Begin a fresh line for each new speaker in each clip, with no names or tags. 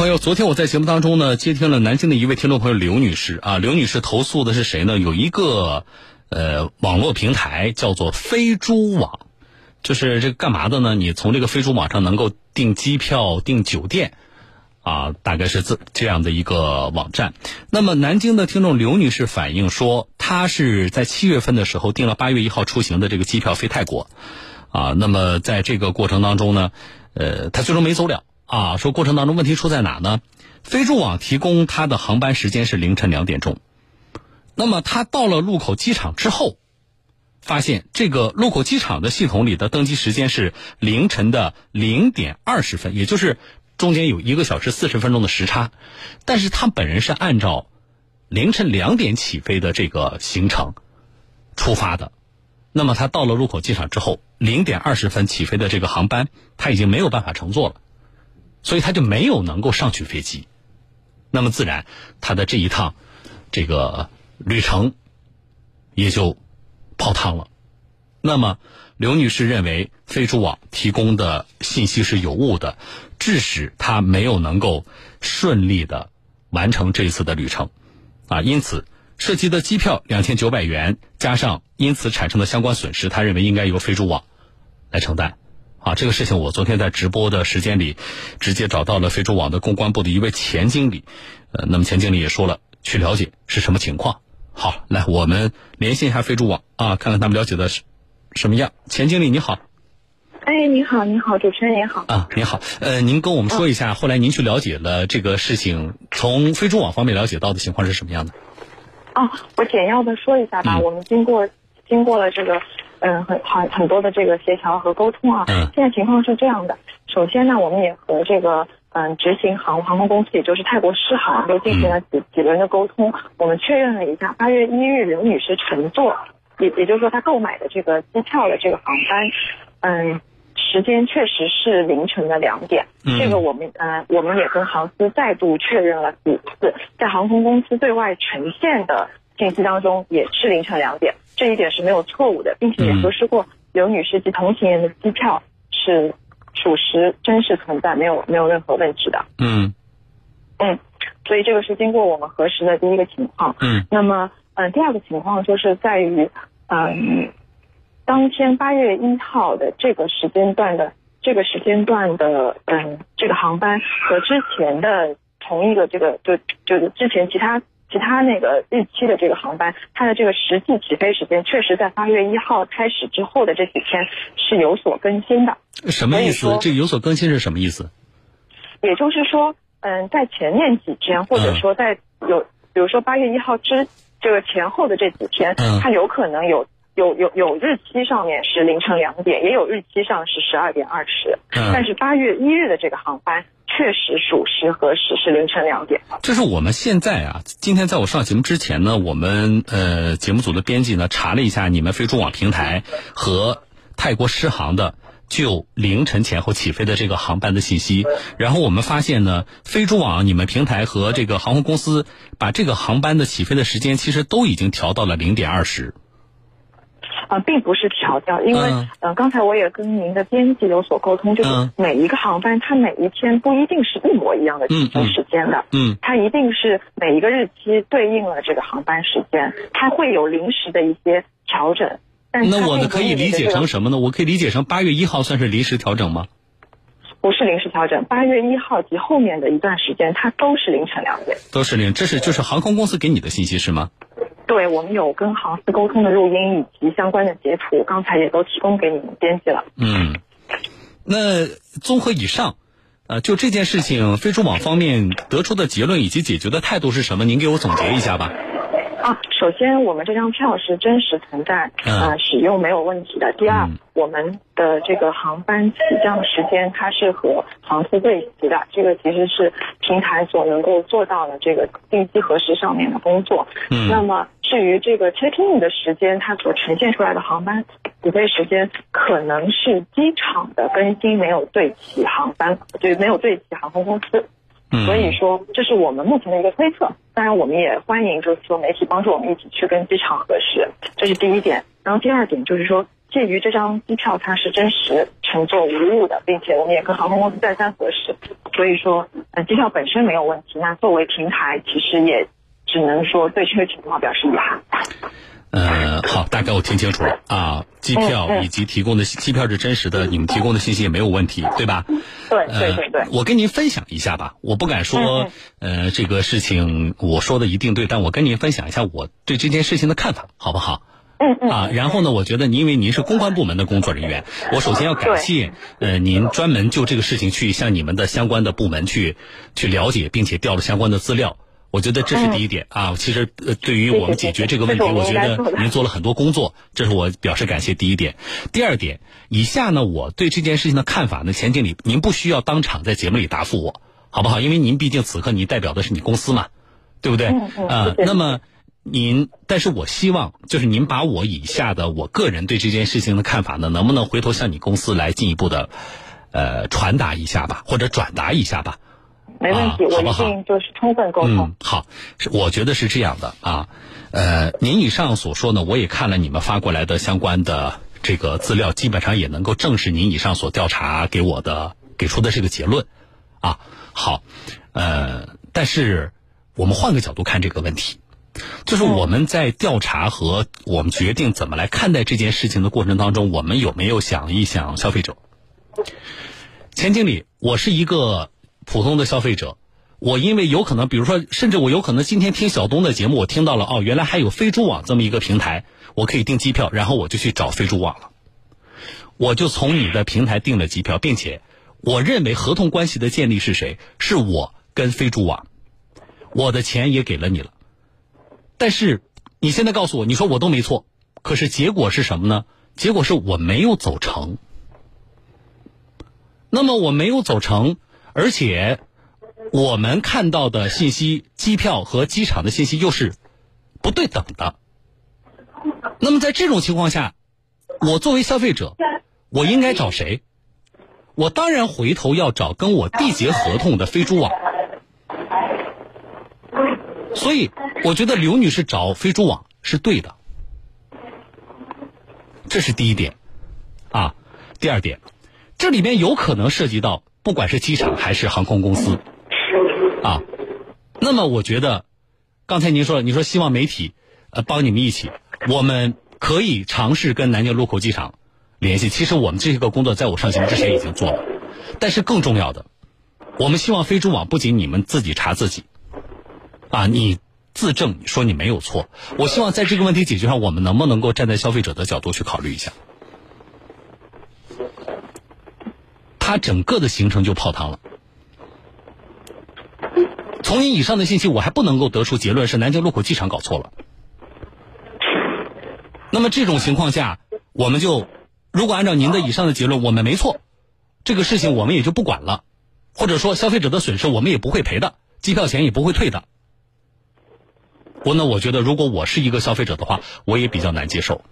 朋友，昨天我在节目当中呢，接听了南京的一位听众朋友刘女士啊，刘女士投诉的是谁呢？有一个呃网络平台叫做飞猪网，就是这个干嘛的呢？你从这个飞猪网上能够订机票、订酒店啊，大概是这这样的一个网站。那么南京的听众刘女士反映说，她是在七月份的时候订了八月一号出行的这个机票飞泰国啊，那么在这个过程当中呢，呃，她最终没走了。啊，说过程当中问题出在哪呢？飞猪网提供他的航班时间是凌晨两点钟，那么他到了禄口机场之后，发现这个禄口机场的系统里的登机时间是凌晨的零点二十分，也就是中间有一个小时四十分钟的时差，但是他本人是按照凌晨两点起飞的这个行程出发的，那么他到了禄口机场之后，零点二十分起飞的这个航班他已经没有办法乘坐了。所以他就没有能够上去飞机，那么自然他的这一趟这个旅程也就泡汤了。那么刘女士认为飞猪网提供的信息是有误的，致使她没有能够顺利的完成这一次的旅程啊，因此涉及的机票两千九百元加上因此产生的相关损失，她认为应该由飞猪网来承担。啊，这个事情我昨天在直播的时间里，直接找到了飞猪网的公关部的一位钱经理，呃，那么钱经理也说了，去了解是什么情况。好，来我们连线一下飞猪网啊，看看他们了解的是什么样。钱经理你好，
哎，你好，你好，主持人你好
啊，你好，呃，您跟我们说一下，后来您去了解了这个事情，从飞猪网方面了解到的情况是什么样的？
哦，我简要的说一下吧，我们经过经过了这个。嗯，很很很多的这个协调和沟通啊。嗯。现在情况是这样的，首先呢，我们也和这个嗯执行航航空公司，也就是泰国狮航，都进行了几几轮的沟通。我们确认了一下，八月一日刘女士乘坐，也也就是说她购买的这个机票的这个航班，嗯，时间确实是凌晨的两点。嗯。这个我们呃，我们也跟航司再度确认了几次，在航空公司对外呈现的信息当中也是凌晨两点。这一点是没有错误的，并且也核实过刘女士及同行人的机票是属实真实存在，没有没有任何问题的。
嗯
嗯，所以这个是经过我们核实的第一个情况。
嗯，
那么嗯，第二个情况就是在于嗯，当天八月一号的这个时间段的这个时间段的嗯这个航班和之前的同一个这个就就是之前其他。其他那个日期的这个航班，它的这个实际起飞时间，确实在八月一号开始之后的这几天是有所更新的。
什么意思？这有所更新是什么意思？
也就是说，嗯，在前面几天，或者说在有，比如说八月一号之这个前后的这几天，它有可能有。有有有日期上面是凌晨两点，也有日期上是十二点二十。嗯，但是八月一日的这个航班确实属实核实是凌晨两点。
这是我们现在啊，今天在我上节目之前呢，我们呃节目组的编辑呢查了一下你们飞猪网平台和泰国狮航的就凌晨前后起飞的这个航班的信息，然后我们发现呢，飞猪网你们平台和这个航空公司把这个航班的起飞的时间其实都已经调到了零点二十。
啊，并不是调掉，因为嗯，刚才我也跟您的编辑有所沟通，就是每一个航班它每一天不一定是一模一样的起飞时间的，
嗯，
它一定是每一个日期对应了这个航班时间，它会有临时的一些调整。
但那我可以理解成什么呢？我可以理解成八月一号算是临时调整吗？
不是临时调整，八月一号及后面的一段时间，它都是凌晨两点。
都是零，这是就是航空公司给你的信息是吗？
对，我们有跟航司沟通的录音以及相关的截图，刚才也都提供给你们编辑了。
嗯，那综合以上，呃，就这件事情，飞猪网方面得出的结论以及解决的态度是什么？您给我总结一下吧。
啊，首先我们这张票是真实存在，呃，使用没有问题的。第二，我们的这个航班起降时间它是和航司对齐的，这个其实是平台所能够做到的这个定期核实上面的工作。
嗯，
那么至于这个 check in 的时间，它所呈现出来的航班起飞时间，可能是机场的更新没有对齐航班，对没有对齐航空公司。所以说，这是我们目前的一个推测。当然，我们也欢迎就是说媒体帮助我们一起去跟机场核实，这是第一点。然后第二点就是说，鉴于这张机票它是真实乘坐无误的，并且我们也跟航空公司再三核实，所以说呃，机票本身没有问题，那作为平台，其实也只能说对这个情况表示遗憾。
呃，好，大概我听清楚了啊，机票以及提供的机票是真实的，你们提供的信息也没有问题，对吧？
对对对对。
我跟您分享一下吧，我不敢说，呃，这个事情我说的一定对，但我跟您分享一下我对这件事情的看法，好不好？
嗯嗯。
啊，然后呢，我觉得您因为您是公关部门的工作人员，我首先要感谢呃您专门就这个事情去向你们的相关的部门去去了解，并且调了相关的资料。我觉得这是第一点啊。其实呃，对于我们解决这个问题，我觉得您做了很多工作，这是我表示感谢。第一点，第二点，以下呢，我对这件事情的看法呢，钱经理，您不需要当场在节目里答复我，好不好？因为您毕竟此刻您代表的是你公司嘛，对不对？
啊，
那么您，但是我希望就是您把我以下的我个人对这件事情的看法呢，能不能回头向你公司来进一步的呃传达一下吧，或者转达一下吧。
没问题，我一定就是充分沟通。
嗯，好，是我觉得是这样的啊，呃，您以上所说呢，我也看了你们发过来的相关的这个资料，基本上也能够证实您以上所调查给我的给出的这个结论，啊，好，呃，但是我们换个角度看这个问题，就是我们在调查和我们决定怎么来看待这件事情的过程当中，我们有没有想一想消费者？钱经理，我是一个。普通的消费者，我因为有可能，比如说，甚至我有可能今天听小东的节目，我听到了哦，原来还有飞猪网这么一个平台，我可以订机票，然后我就去找飞猪网了，我就从你的平台订了机票，并且我认为合同关系的建立是谁？是我跟飞猪网，我的钱也给了你了，但是你现在告诉我，你说我都没错，可是结果是什么呢？结果是我没有走成，那么我没有走成。而且，我们看到的信息，机票和机场的信息又是不对等的。那么在这种情况下，我作为消费者，我应该找谁？我当然回头要找跟我缔结合同的飞猪网。所以，我觉得刘女士找飞猪网是对的。这是第一点，啊，第二点，这里面有可能涉及到。不管是机场还是航空公司，啊，那么我觉得，刚才您说了，你说希望媒体呃帮你们一起，我们可以尝试跟南京禄口机场联系。其实我们这些个工作在我上节目之前已经做了，但是更重要的，我们希望飞猪网不仅你们自己查自己，啊，你自证说你没有错。我希望在这个问题解决上，我们能不能够站在消费者的角度去考虑一下。他整个的行程就泡汤了。从你以上的信息，我还不能够得出结论是南京禄口机场搞错了。那么这种情况下，我们就如果按照您的以上的结论，我们没错，这个事情我们也就不管了，或者说消费者的损失我们也不会赔的，机票钱也不会退的。我那我觉得，如果我是一个消费者的话，我也比较难接受。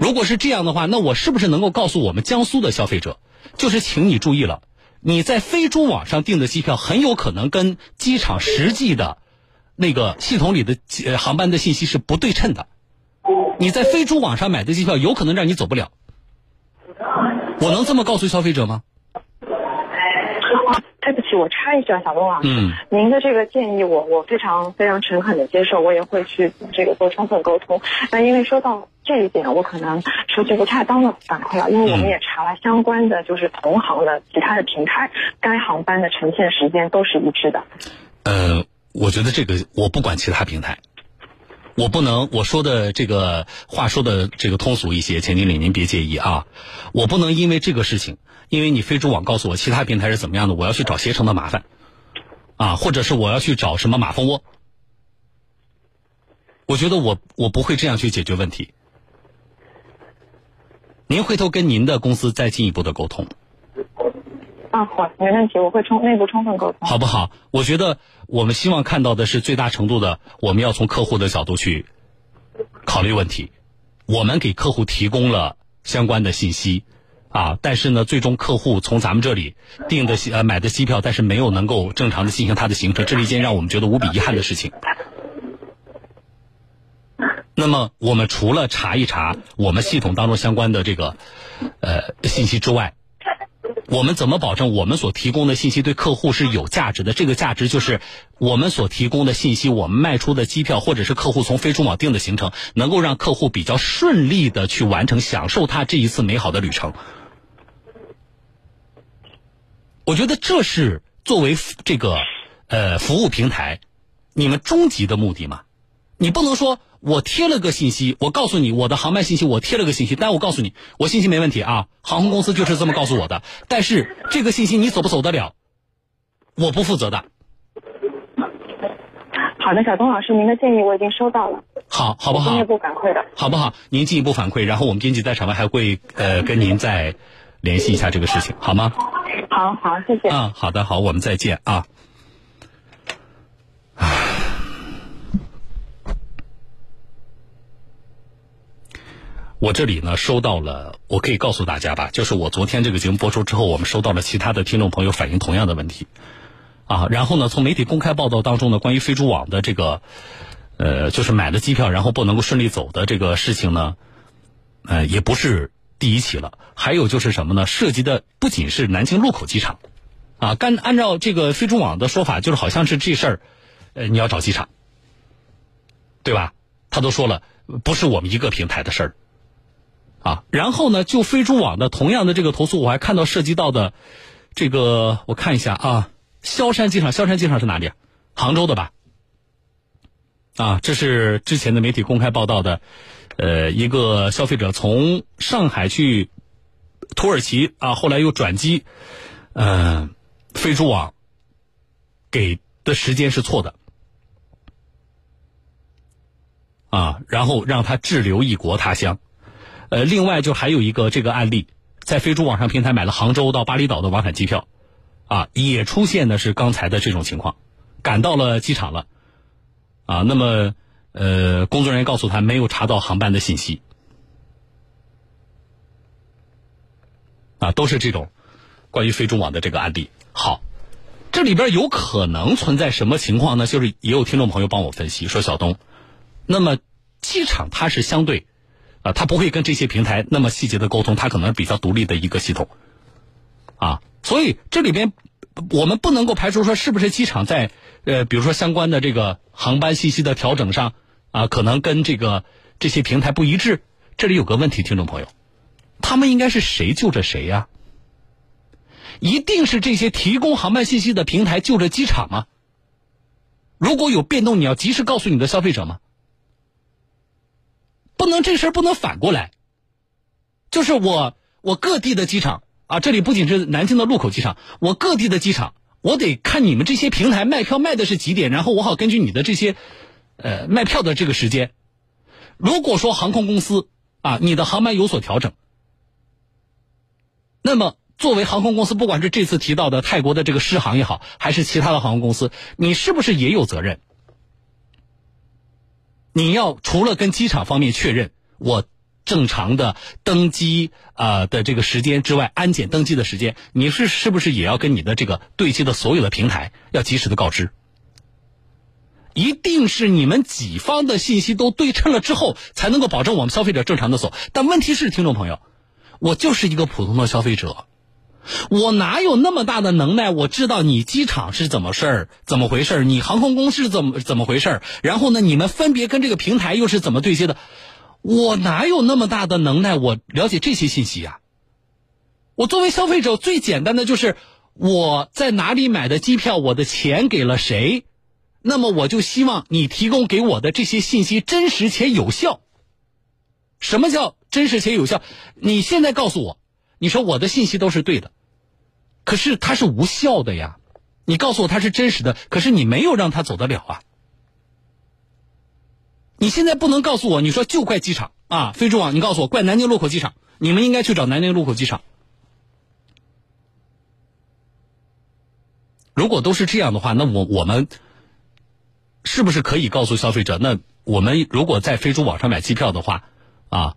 如果是这样的话，那我是不是能够告诉我们江苏的消费者？就是请你注意了，你在飞猪网上订的机票很有可能跟机场实际的那个系统里的航班的信息是不对称的。你在飞猪网上买的机票有可能让你走不了。我能这么告诉消费者吗？
对不起，我插一句啊，小东老师，您的这个建议我我非常非常诚恳的接受，我也会去这个做充分沟通。那因为说到这一点，我可能说句不恰当的反馈啊，因为我们也查了相关的就是同行的其他的平台，该航班的呈现时间都是一致的。
呃，我觉得这个我不管其他平台，我不能我说的这个话说的这个通俗一些，钱经理您别介意啊，我不能因为这个事情。因为你飞猪网告诉我其他平台是怎么样的，我要去找携程的麻烦，啊，或者是我要去找什么马蜂窝，我觉得我我不会这样去解决问题。您回头跟您的公司再进一步的沟通。
啊，好，没问题，我会充内部充分沟通，
好不好？我觉得我们希望看到的是最大程度的，我们要从客户的角度去考虑问题，我们给客户提供了相关的信息。啊，但是呢，最终客户从咱们这里订的呃买的机票，但是没有能够正常的进行他的行程，这是一件让我们觉得无比遗憾的事情。那么，我们除了查一查我们系统当中相关的这个呃信息之外，我们怎么保证我们所提供的信息对客户是有价值的？这个价值就是我们所提供的信息，我们卖出的机票，或者是客户从飞猪网订的行程，能够让客户比较顺利的去完成享受他这一次美好的旅程。我觉得这是作为这个呃服务平台，你们终极的目的嘛？你不能说。我贴了个信息，我告诉你我的航班信息，我贴了个信息，但我告诉你，我信息没问题啊，航空公司就是这么告诉我的。但是这个信息你走不走得了，我不负责的。
好的，小东老师，您的建议我已经收到了。
好，好不好？
进一步反馈的。
好不好？您进一步反馈，然后我们编辑在场外还会呃跟您再联系一下这个事情，好吗？
好好，谢谢。
嗯，好的，好，我们再见啊。我这里呢收到了，我可以告诉大家吧，就是我昨天这个节目播出之后，我们收到了其他的听众朋友反映同样的问题，啊，然后呢，从媒体公开报道当中呢，关于飞猪网的这个，呃，就是买了机票然后不能够顺利走的这个事情呢，呃，也不是第一起了，还有就是什么呢？涉及的不仅是南京禄口机场，啊，干按照这个飞猪网的说法，就是好像是这事儿，呃，你要找机场，对吧？他都说了，不是我们一个平台的事儿。啊，然后呢，就飞猪网的同样的这个投诉，我还看到涉及到的，这个我看一下啊，萧山机场，萧山机场是哪里？杭州的吧？啊，这是之前的媒体公开报道的，呃，一个消费者从上海去土耳其啊，后来又转机，嗯，飞猪网给的时间是错的，啊，然后让他滞留异国他乡。呃，另外就还有一个这个案例，在飞猪网上平台买了杭州到巴厘岛的往返机票，啊，也出现的是刚才的这种情况，赶到了机场了，啊，那么呃，工作人员告诉他没有查到航班的信息，啊，都是这种关于飞猪网的这个案例。好，这里边有可能存在什么情况呢？就是也有听众朋友帮我分析说，小东，那么机场它是相对。啊，他不会跟这些平台那么细节的沟通，他可能是比较独立的一个系统，啊，所以这里边我们不能够排除说是不是机场在呃，比如说相关的这个航班信息的调整上啊，可能跟这个这些平台不一致。这里有个问题，听众朋友，他们应该是谁救着谁呀？一定是这些提供航班信息的平台救着机场吗？如果有变动，你要及时告诉你的消费者吗？不能这事儿不能反过来，就是我我各地的机场啊，这里不仅是南京的禄口机场，我各地的机场，我得看你们这些平台卖票卖的是几点，然后我好根据你的这些，呃卖票的这个时间，如果说航空公司啊你的航班有所调整，那么作为航空公司，不管是这次提到的泰国的这个狮航也好，还是其他的航空公司，你是不是也有责任？你要除了跟机场方面确认我正常的登机啊的这个时间之外，安检登机的时间，你是是不是也要跟你的这个对接的所有的平台要及时的告知？一定是你们己方的信息都对称了之后，才能够保证我们消费者正常的走。但问题是，听众朋友，我就是一个普通的消费者。我哪有那么大的能耐？我知道你机场是怎么事儿，怎么回事儿？你航空公司怎么怎么回事儿？然后呢，你们分别跟这个平台又是怎么对接的？我哪有那么大的能耐？我了解这些信息呀。我作为消费者，最简单的就是我在哪里买的机票，我的钱给了谁，那么我就希望你提供给我的这些信息真实且有效。什么叫真实且有效？你现在告诉我。你说我的信息都是对的，可是它是无效的呀！你告诉我它是真实的，可是你没有让它走得了啊！你现在不能告诉我，你说就怪机场啊，飞猪网，你告诉我怪南京禄口机场，你们应该去找南京禄口机场。如果都是这样的话，那我我们是不是可以告诉消费者，那我们如果在飞猪网上买机票的话，啊，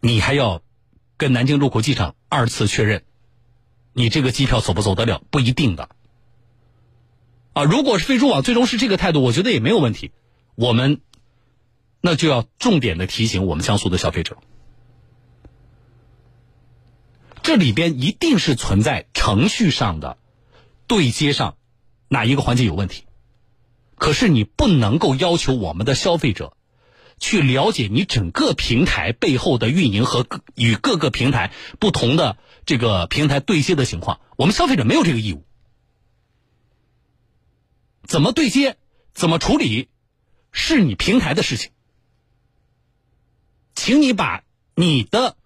你还要？跟南京禄口机场二次确认，你这个机票走不走得了？不一定的。啊，如果是飞猪网最终是这个态度，我觉得也没有问题。我们那就要重点的提醒我们江苏的消费者，这里边一定是存在程序上的对接上哪一个环节有问题。可是你不能够要求我们的消费者去了解你整个平台背后的运营和与各个平台不同的这个平台对接的情况。我们消费者没有这个义务。怎么对接，怎么处理，是你平台的事情。请你把你的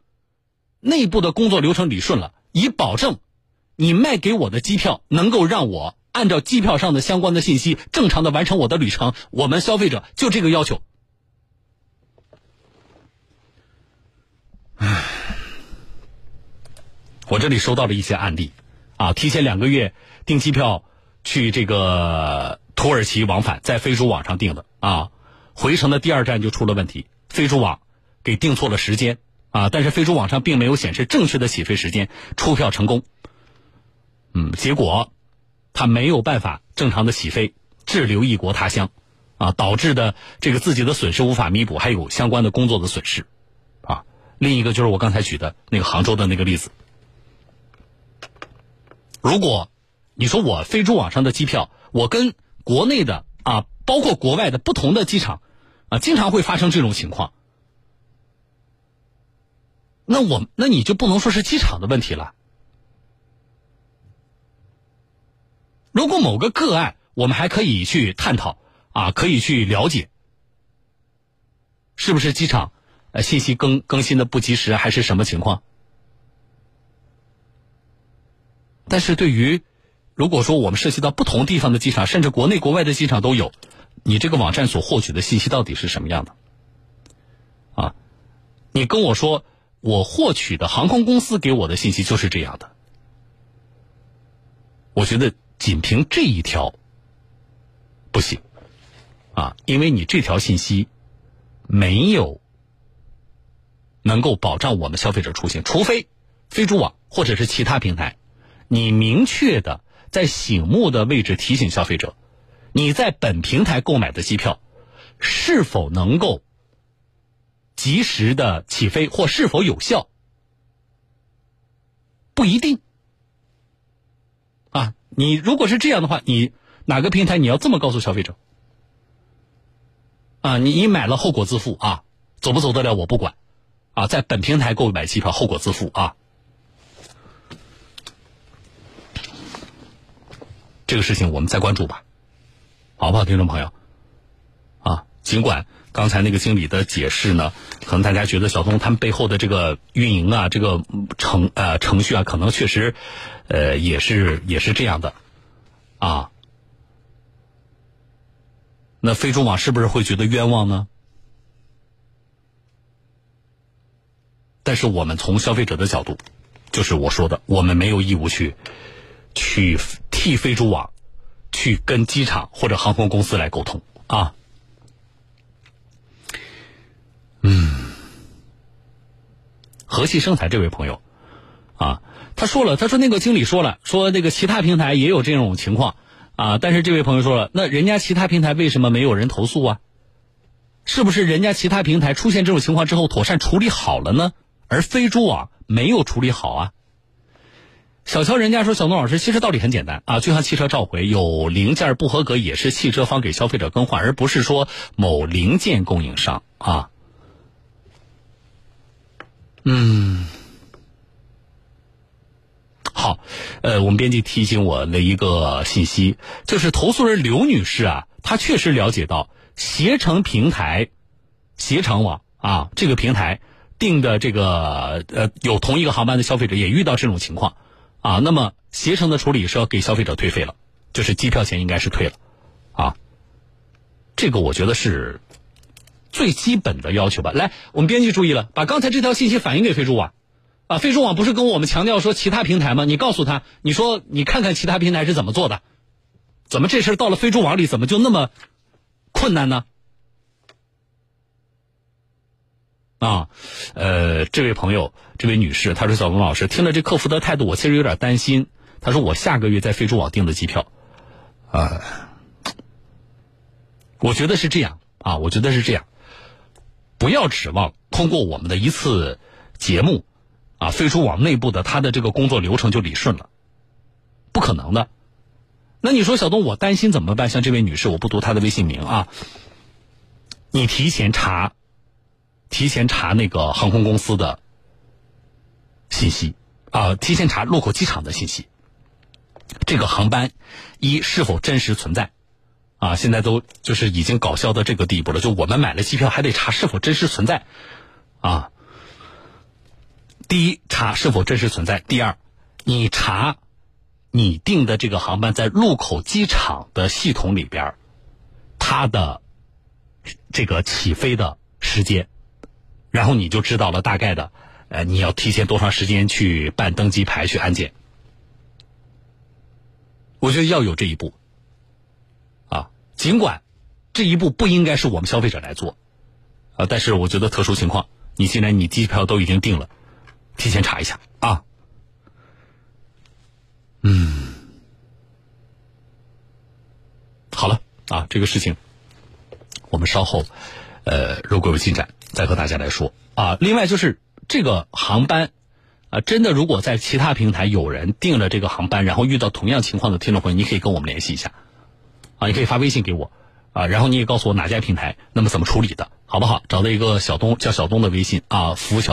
内部的工作流程理顺了，以保证你卖给我的机票能够让我。按照机票上的相关的信息，正常的完成我的旅程。我们消费者就这个要求。唉，我这里收到了一些案例，啊，提前两个月订机票去这个土耳其往返，在飞猪网上订的啊，回程的第二站就出了问题，飞猪网给订错了时间啊，但是飞猪网上并没有显示正确的起飞时间，出票成功。嗯，结果。他没有办法正常的起飞，滞留异国他乡，啊，导致的这个自己的损失无法弥补，还有相关的工作的损失，另一个就是我刚才举的那个杭州的那个例子。如果你说我飞猪网上的机票，我跟国内的啊，包括国外的不同的机场，啊，经常会发生这种情况，那我那你就不能说是机场的问题了。如果某个个案，我们还可以去探讨啊，可以去了解，是不是机场呃信息更更新的不及时，还是什么情况？但是对于如果说我们涉及到不同地方的机场，甚至国内国外的机场都有，你这个网站所获取的信息到底是什么样的？啊，你跟我说我获取的航空公司给我的信息就是这样的，我觉得。仅凭这一条不行啊，因为你这条信息没有能够保障我们消费者出行，除非飞猪网或者是其他平台，你明确的在醒目的位置提醒消费者，你在本平台购买的机票是否能够及时的起飞或是否有效，不一定。啊你如果是这样的话，你哪个平台你要这么告诉消费者？啊，你你买了后果自负啊，走不走得了我不管，啊，在本平台购买机票后果自负啊。这个事情我们再关注吧，好不好，听众朋友？啊，尽管刚才那个经理的解释呢，可能大家觉得小东他们背后的这个运营啊，这个程呃程序啊，可能确实。呃，也是也是这样的，啊，那飞猪网是不是会觉得冤枉呢？但是我们从消费者的角度，就是我说的，我们没有义务去去替飞猪网去跟机场或者航空公司来沟通啊。嗯，和气生财这位朋友啊。他说了，他说那个经理说了，说那个其他平台也有这种情况，啊，但是这位朋友说了，那人家其他平台为什么没有人投诉啊？是不是人家其他平台出现这种情况之后妥善处理好了呢？而飞猪网没有处理好啊？小乔人家说，小东老师，其实道理很简单啊，就像汽车召回，有零件不合格也是汽车方给消费者更换，而不是说某零件供应商啊。嗯。好，呃，我们编辑提醒我的一个信息，就是投诉人刘女士啊，她确实了解到携程平台、携程网啊这个平台订的这个呃有同一个航班的消费者也遇到这种情况啊，那么携程的处理是要给消费者退费了，就是机票钱应该是退了啊，这个我觉得是最基本的要求吧。来，我们编辑注意了，把刚才这条信息反映给飞猪网。啊，飞猪网不是跟我们强调说其他平台吗？你告诉他，你说你看看其他平台是怎么做的，怎么这事到了飞猪网里怎么就那么困难呢？啊，呃，这位朋友，这位女士，她说：“小龙老师，听了这客服的态度，我其实有点担心。”她说：“我下个月在飞猪网订的机票，啊，我觉得是这样啊，我觉得是这样，不要指望通过我们的一次节目。”啊，飞猪网内部的他的这个工作流程就理顺了，不可能的。那你说小东，我担心怎么办？像这位女士，我不读她的微信名啊，你提前查，提前查那个航空公司的信息啊，提前查禄口机场的信息。这个航班一是否真实存在？啊，现在都就是已经搞笑到这个地步了，就我们买了机票还得查是否真实存在啊。第一，查是否真实存在；第二，你查你订的这个航班在禄口机场的系统里边，它的这个起飞的时间，然后你就知道了大概的，呃，你要提前多长时间去办登机牌、去安检。我觉得要有这一步啊，尽管这一步不应该是我们消费者来做啊，但是我觉得特殊情况，你既然你机票都已经订了。提前查一下啊，嗯，好了啊，这个事情我们稍后呃，如果有进展再和大家来说啊。另外就是这个航班啊，真的如果在其他平台有人订了这个航班，然后遇到同样情况的听众朋友，你可以跟我们联系一下啊，你可以发微信给我啊，然后你也告诉我哪家平台，那么怎么处理的，好不好？找到一个小东叫小东的微信啊，服务小。